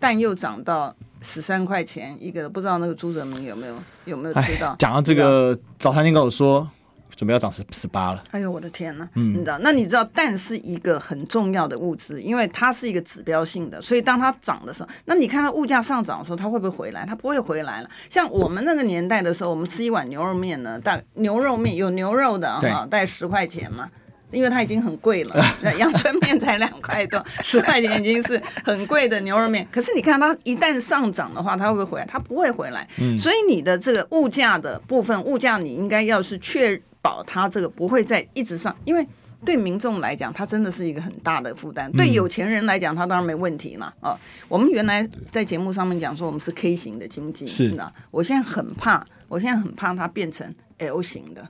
但又涨到十三块钱一个，不知道那个朱泽明有没有有没有吃到？讲到这个，早餐店跟我说。准备要涨十十八了，哎呦我的天呐！嗯，你知道？那你知道蛋是一个很重要的物资，因为它是一个指标性的，所以当它涨的时候，那你看到物价上涨的时候，它会不会回来？它不会回来了。像我们那个年代的时候，我们吃一碗牛肉面呢，大牛肉面有牛肉的哈，大概十块钱嘛，因为它已经很贵了。那阳春面才两块多，十块钱已经是很贵的牛肉面。可是你看它一旦上涨的话，它会不会回来？它不会回来。嗯，所以你的这个物价的部分，物价你应该要是确。保它这个不会再一直上，因为对民众来讲，它真的是一个很大的负担。对有钱人来讲，它当然没问题了啊。我们原来在节目上面讲说，我们是 K 型的经济，是的。我现在很怕，我现在很怕它变成 L 型的。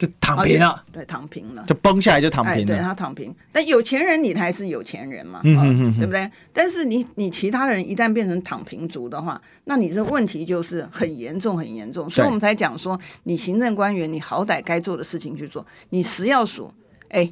就躺平了，对，躺平了，就崩下来就躺平了。对，他躺平，但有钱人你还是有钱人嘛，嗯哼哼哼，对不对？但是你你其他人一旦变成躺平族的话，那你这问题就是很严重很严重。所以我们才讲说，你行政官员你好歹该做的事情去做。你食药署，哎，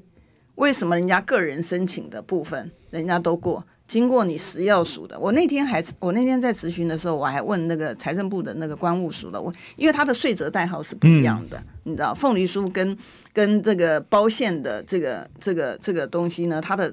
为什么人家个人申请的部分人家都过？经过你食药署的，我那天还是我那天在咨询的时候，我还问那个财政部的那个关务署的，我因为他的税则代号是不一样的，嗯、你知道，凤梨酥跟跟这个包馅的这个这个这个东西呢，它的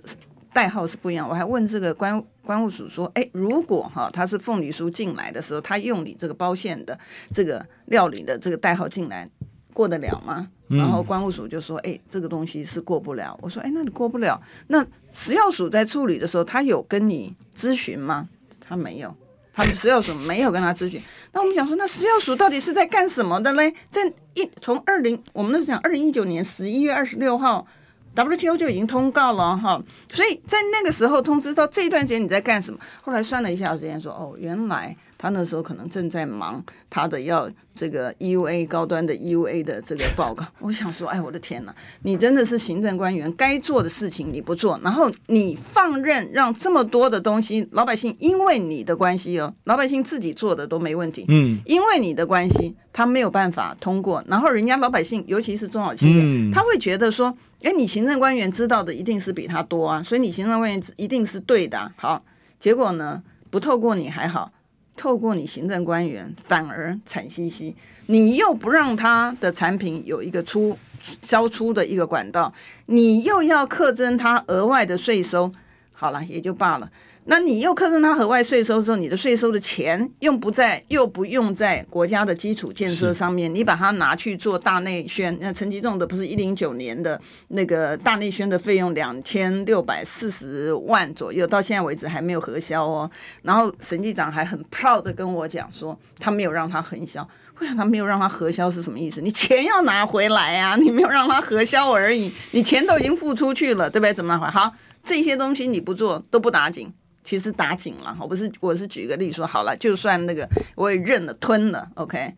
代号是不一样。我还问这个关关务署说，哎，如果哈他是凤梨酥进来的时候，他用你这个包馅的这个料理的这个代号进来。过得了吗？然后关务署就说：“哎、欸，这个东西是过不了。”我说：“哎、欸，那你过不了？那食药署在处理的时候，他有跟你咨询吗？他没有，他们食药署没有跟他咨询。那我们想说，那食药署到底是在干什么的嘞？在一从二零，我们都讲二零一九年十一月二十六号，WTO 就已经通告了哈。所以在那个时候通知到这一段时间你在干什么？后来算了一下时间，说：哦，原来。”他那时候可能正在忙他的要这个 EUA 高端的 EUA 的这个报告。我想说，哎，我的天哪！你真的是行政官员，该做的事情你不做，然后你放任让这么多的东西，老百姓因为你的关系哦，老百姓自己做的都没问题，嗯，因为你的关系，他没有办法通过，然后人家老百姓，尤其是中小企业，他会觉得说，哎，你行政官员知道的一定是比他多啊，所以你行政官员一定是对的。好，结果呢，不透过你还好。透过你行政官员，反而惨兮兮，你又不让他的产品有一个出销出的一个管道，你又要克征他额外的税收，好了，也就罢了。那你又课征他额外税收之后，你的税收的钱用不在，又不用在国家的基础建设上面，你把它拿去做大内宣。那陈吉仲的不是一零九年的那个大内宣的费用两千六百四十万左右，到现在为止还没有核销哦。然后审计长还很 proud 的跟我讲说，他没有让他核销。为什么他没有让他核销是什么意思？你钱要拿回来啊，你没有让他核销而已，你钱都已经付出去了，对不对？怎么拿回来？好，这些东西你不做都不打紧。其实打紧了，我不是，我是举一个例子说，好了，就算那个我也认了吞了，OK，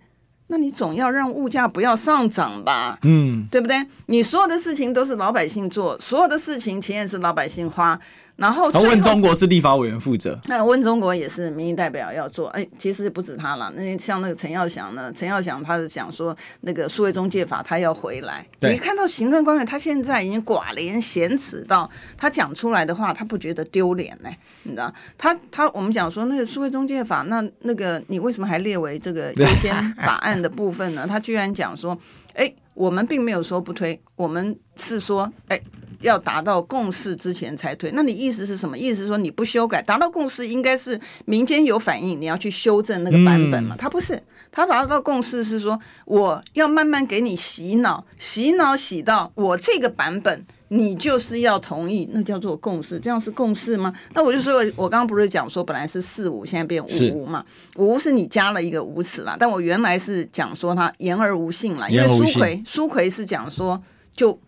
那你总要让物价不要上涨吧，嗯，对不对？你所有的事情都是老百姓做，所有的事情钱也是老百姓花，然后他问中国是立法委员负责，那问中国也是民意代表要做。哎，其实不止他了，那像那个陈耀祥呢？陈耀祥他是讲说那个数位中介法他要回来。你看到行政官员他现在已经寡廉鲜耻到他讲出来的话，他不觉得丢脸呢？你知道？他他我们讲说那个数位中介法，那那个你为什么还列为这个优先法案的部分呢？他居然讲说，哎，我们并没有说不推，我们是说，哎。要达到共识之前才推，那你意思是什么？意思是说你不修改，达到共识应该是民间有反应，你要去修正那个版本嘛？他不是，他达到共识是说我要慢慢给你洗脑，洗脑洗到我这个版本，你就是要同意，那叫做共识，这样是共识吗？那我就说，我刚刚不是讲说本来是四五，现在变五五嘛？五无是你加了一个无词啦，但我原来是讲说他言而无信啦，因为苏奎苏奎是讲说就。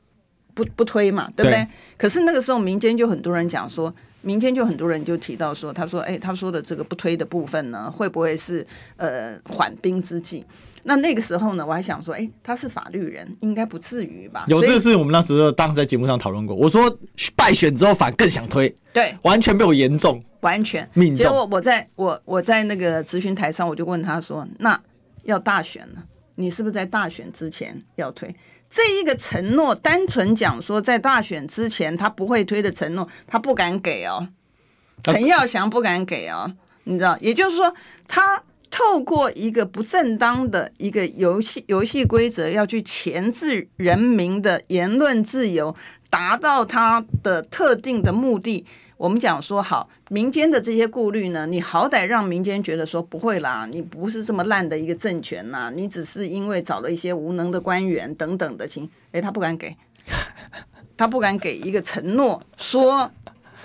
不不推嘛，对不对？对，可是那个时候，民间就很多人讲说，民间就很多人就提到说，他说，哎，他说的这个不推的部分呢，会不会是呃缓兵之计？那那个时候呢，我还想说，哎，他是法律人，应该不至于吧？有这个是我们那时候当时在节目上讨论过。我说败选之后反更想推，对，完全被我严重，完全命中。结果我在我我在那个咨询台上，我就问他说，那要大选了，你是不是在大选之前要推？这一个承诺，单纯讲说在大选之前他不会推的承诺，他不敢给哦。陈耀祥不敢给哦，你知道，也就是说，他透过一个不正当的一个游戏游戏规则，要去钳制人民的言论自由，达到他的特定的目的。我们讲说好，民间的这些顾虑呢，你好歹让民间觉得说不会啦，你不是这么烂的一个政权呐，你只是因为找了一些无能的官员等等的情，诶，他不敢给，<laughs> 他不敢给一个承诺，说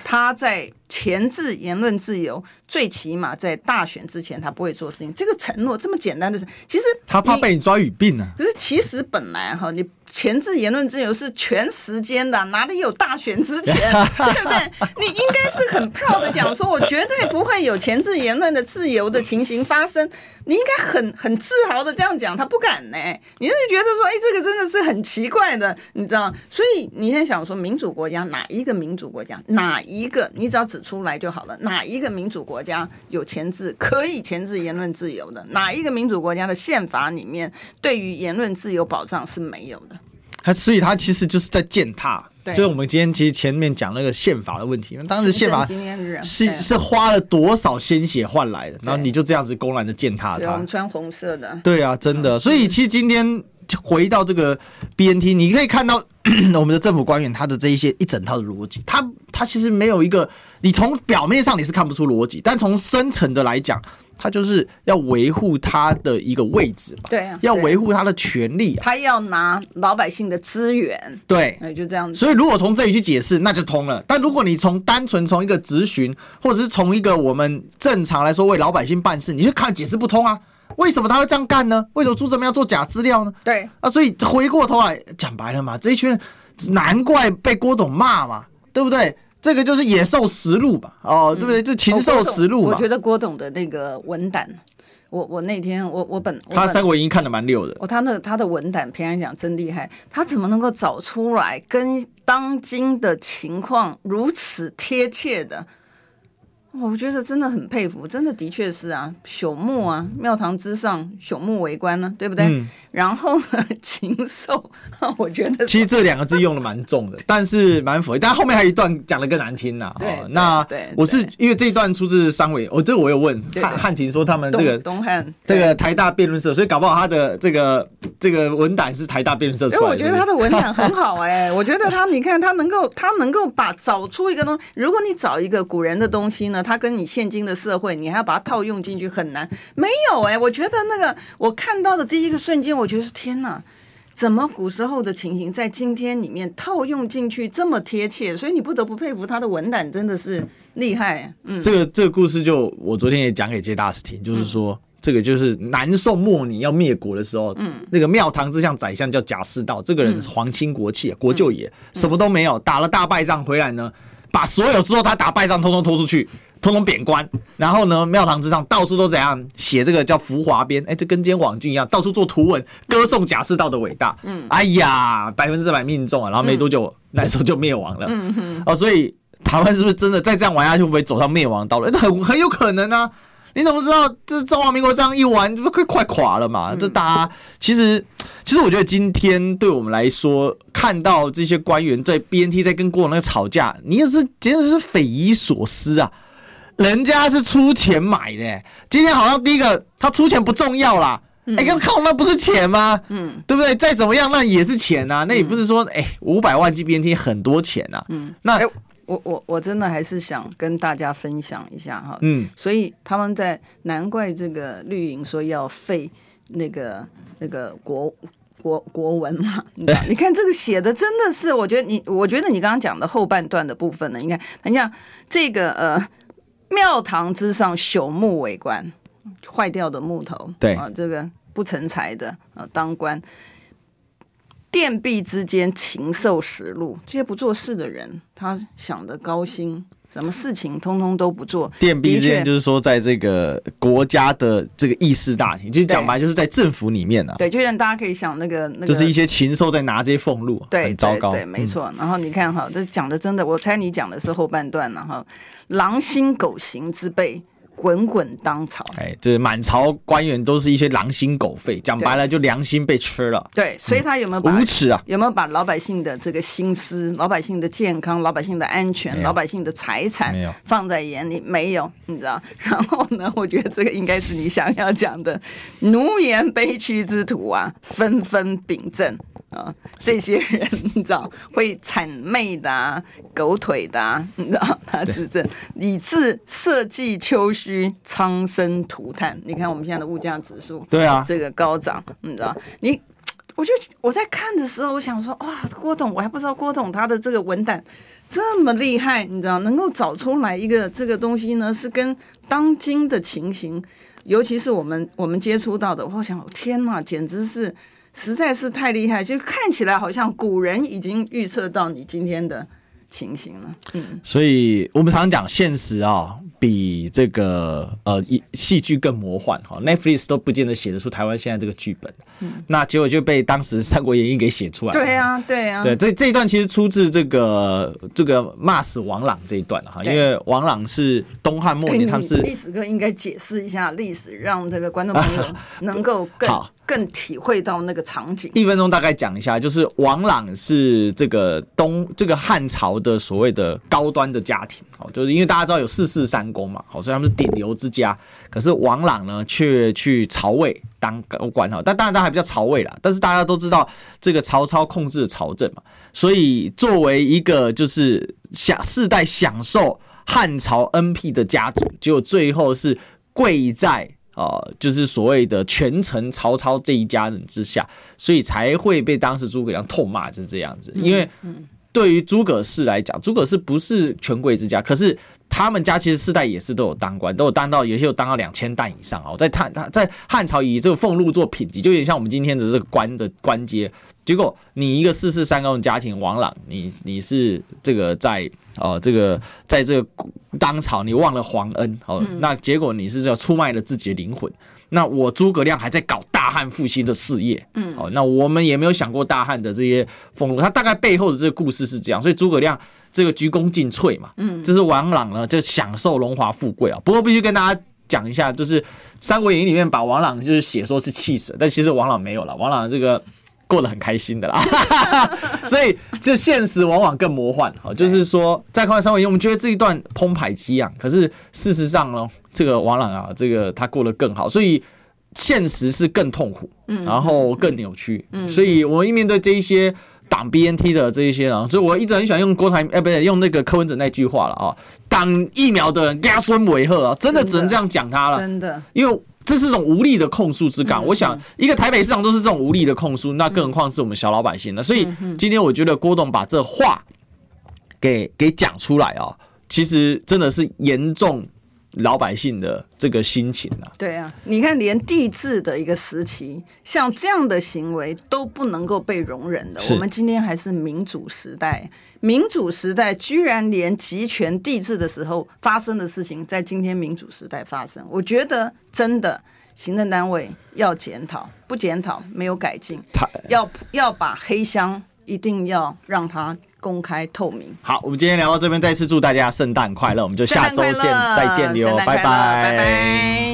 他在前置言论自由，最起码在大选之前他不会做事情。这个承诺这么简单的事，其实他怕被你抓语病呢。可是其实本来哈你。前置言论自由是全时间的，哪里有大选之前，<laughs> 对不对？你应该是很 proud 的讲说，我绝对不会有前置言论的自由的情形发生。你应该很很自豪的这样讲，他不敢呢。你就觉得说，哎，这个真的是很奇怪的，你知道？所以你现在想说，民主国家哪一个民主国家，哪一个你只要指出来就好了，哪一个民主国家有前置可以前置言论自由的？哪一个民主国家的宪法里面对于言论自由保障是没有的？他所以，他其实就是在践踏，对，就是我们今天其实前面讲那个宪法的问题。当时宪法是是是花了多少鲜血换来的，然后你就这样子公然的践踏他。我们穿红色的。对啊，真的。所以其实今天回到这个 BNT，你可以看到 <clears throat> 我们的政府官员他的这一些一整套的逻辑，他他其实没有一个，你从表面上你是看不出逻辑，但从深层的来讲。他就是要维护他的一个位置嘛，对啊，要维护他的权利，他要拿老百姓的资源，对，就这样子。所以如果从这里去解释，那就通了。但如果你从单纯从一个咨询，或者是从一个我们正常来说为老百姓办事，你就看解释不通啊？为什么他会这样干呢？为什么朱哲明要做假资料呢？对啊，所以回过头来讲白了嘛，这一群人难怪被郭董骂嘛，对不对？这个就是野兽实录吧，哦，对不对？这禽兽实录嘛。我觉得郭董的那个文胆，我我那天我我本他三国演义看的蛮溜的。哦，他那他的文胆，平常讲真厉害，他怎么能够找出来跟当今的情况如此贴切的？我觉得真的很佩服，真的的确是啊，朽木啊，庙堂之上，朽木为官呢，对不对？嗯、然后呢，<laughs> 禽兽，<laughs> 我觉得其实这两个字用的蛮重的，但是蛮符合。但后面还有一段讲的更难听呐。对，哦、那我是因为这一段出自商委，我、哦、这个我有问汉汉庭说他们这个东汉这个台大辩论社，所以搞不好他的这个这个文胆是台大辩论社出来的。因为我觉得他的文胆很好 <laughs> 哎、欸，我觉得他你看他能够他能够把找出一个东西，如果你找一个古人的东西呢？他跟你现今的社会，你还要把它套用进去很难。没有哎、欸，我觉得那个我看到的第一个瞬间，我觉得是天哪，怎么古时候的情形在今天里面套用进去这么贴切？所以你不得不佩服他的文胆，真的是厉害。嗯，这个这个故事就我昨天也讲给杰大师听，就是说、嗯、这个就是南宋末年要灭国的时候，嗯，那个庙堂之相宰相叫贾似道，这个人是皇亲国戚，嗯、国舅爷，什么都没有，打了大败仗回来呢，把所有之后他打败仗通通拖出去。通通贬官，然后呢，庙堂之上到处都怎样写这个叫浮华编，哎，这跟今天网军一样，到处做图文歌颂贾似道的伟大。嗯，哎呀，百分之百命中啊，然后没多久，那时候就灭亡了。嗯哼，哦，所以台湾是不是真的再这样玩下去，会不会走上灭亡道路？很很有可能啊！你怎么知道这中华民国这样一玩，就快快垮了嘛？这大家其实，其实我觉得今天对我们来说，看到这些官员在 BNT 在跟郭董那个吵架，你也是简直是匪夷所思啊！人家是出钱买的，今天好像第一个他出钱不重要啦，哎、嗯，靠，那不是钱吗？嗯，对不对？再怎么样，那也是钱呐、啊。那也不是说，哎、欸，五百万 G B N T 很多钱呐、啊。嗯，那。欸我我我真的还是想跟大家分享一下哈，嗯，所以他们在难怪这个绿营说要废那个那个国国国文嘛，你你看这个写的真的是，我觉得你我觉得你刚刚讲的后半段的部分呢，你看，你像这个呃庙堂之上朽木为官，坏掉的木头，对啊，这个不成才的啊当官。殿壁之间，禽兽食禄，这些不做事的人，他想的高薪，什么事情通通都不做。电逼之间就是说，在这个国家的这个议事大厅，其实讲白就是在政府里面啊。对，就像大家可以想那个那个，就是一些禽兽在拿这些俸禄，对，很糟糕。对，对没错。嗯、然后你看哈，这讲的真的，我猜你讲的是后半段了哈，狼心狗行之辈。滚滚当朝，哎，这满朝官员都是一些狼心狗肺，讲白了就良心被吃了。对，所以他有没有把、嗯、无耻啊？有没有把老百姓的这个心思、老百姓的健康、老百姓的安全、老百姓的财产放在眼里？没有，你知道？<laughs> 然后呢？我觉得这个应该是你想要讲的奴颜悲屈之徒啊，纷纷秉政啊，这些人 <laughs> 你知道会谄媚的、啊、狗腿的、啊，<laughs> 你知道他执政以致社稷秋虚。苍生涂炭，你看我们现在的物价指数，对啊，这个高涨，你知道？你，我就我在看的时候，我想说，哇，郭董，我还不知道郭董他的这个文胆这么厉害，你知道，能够找出来一个这个东西呢，是跟当今的情形，尤其是我们我们接触到的，我想，天呐，简直是实在是太厉害，就看起来好像古人已经预测到你今天的情形了。嗯，所以我们常讲现实啊、哦。比这个呃戏剧更魔幻哈，Netflix 都不见得写得出台湾现在这个剧本，嗯，那结果就被当时《三国演义》给写出来了。对啊，对啊，对，这这一段其实出自这个这个骂死王朗这一段哈，因为王朗是东汉末年，他们是历史课应该解释一下历史，让这个观众朋友 <laughs> 能够更好。更体会到那个场景。一分钟大概讲一下，就是王朗是这个东这个汉朝的所谓的高端的家庭，好，就是因为大家知道有四世三公嘛，好，所以他们是顶流之家。可是王朗呢，却去曹魏当官哈，但当然他还不叫曹魏啦。但是大家都知道这个曹操控制朝政嘛，所以作为一个就是享世代享受汉朝恩庇的家族，结果最后是跪在。哦，就是所谓的权臣曹操这一家人之下，所以才会被当时诸葛亮痛骂，就是这样子。因为对于诸葛氏来讲，诸葛氏不是权贵之家，可是他们家其实世代也是都有当官，都有当到，有些有当到两千担以上哦。在汉他在汉朝以这个俸禄做品级，就有点像我们今天的这个官的官阶。结果你一个四世三公的家庭，王朗，你你是这个在哦这个在这个当朝你忘了皇恩哦，那结果你是要出卖了自己的灵魂。那我诸葛亮还在搞大汉复兴的事业，嗯，哦，那我们也没有想过大汉的这些俸禄，他大概背后的这个故事是这样，所以诸葛亮这个鞠躬尽瘁嘛，嗯，这是王朗呢就享受荣华富贵啊。不过必须跟大家讲一下，就是《三国演义》里面把王朗就是写说是气死，但其实王朗没有了，王朗这个。过得很开心的啦，<laughs> 所以这现实往往更魔幻。哈，就是说在看《三国演义》，我们觉得这一段澎湃激昂，可是事实上呢，这个王朗啊，这个他过得更好，所以现实是更痛苦，然后更扭曲。所以我们一面对这一些挡 BNT 的这一些人，所以我一直很喜欢用郭台，哎，不对，用那个柯文哲那句话了啊，挡疫苗的人，家孙维赫啊，真的只能这样讲他了，真的，因为。这是种无力的控诉之感。我想，一个台北市长都是这种无力的控诉，那更何况是我们小老百姓呢？所以今天我觉得郭董把这话给给讲出来哦，其实真的是严重老百姓的这个心情啊。对啊，你看，连帝制的一个时期，像这样的行为都不能够被容忍的。我们今天还是民主时代。民主时代居然连集权帝制的时候发生的事情，在今天民主时代发生，我觉得真的行政单位要检讨，不检讨没有改进，要要把黑箱一定要让它公开透明。好，我们今天聊到这边，再次祝大家圣诞快乐，我们就下周见，再见哟，拜拜，拜拜。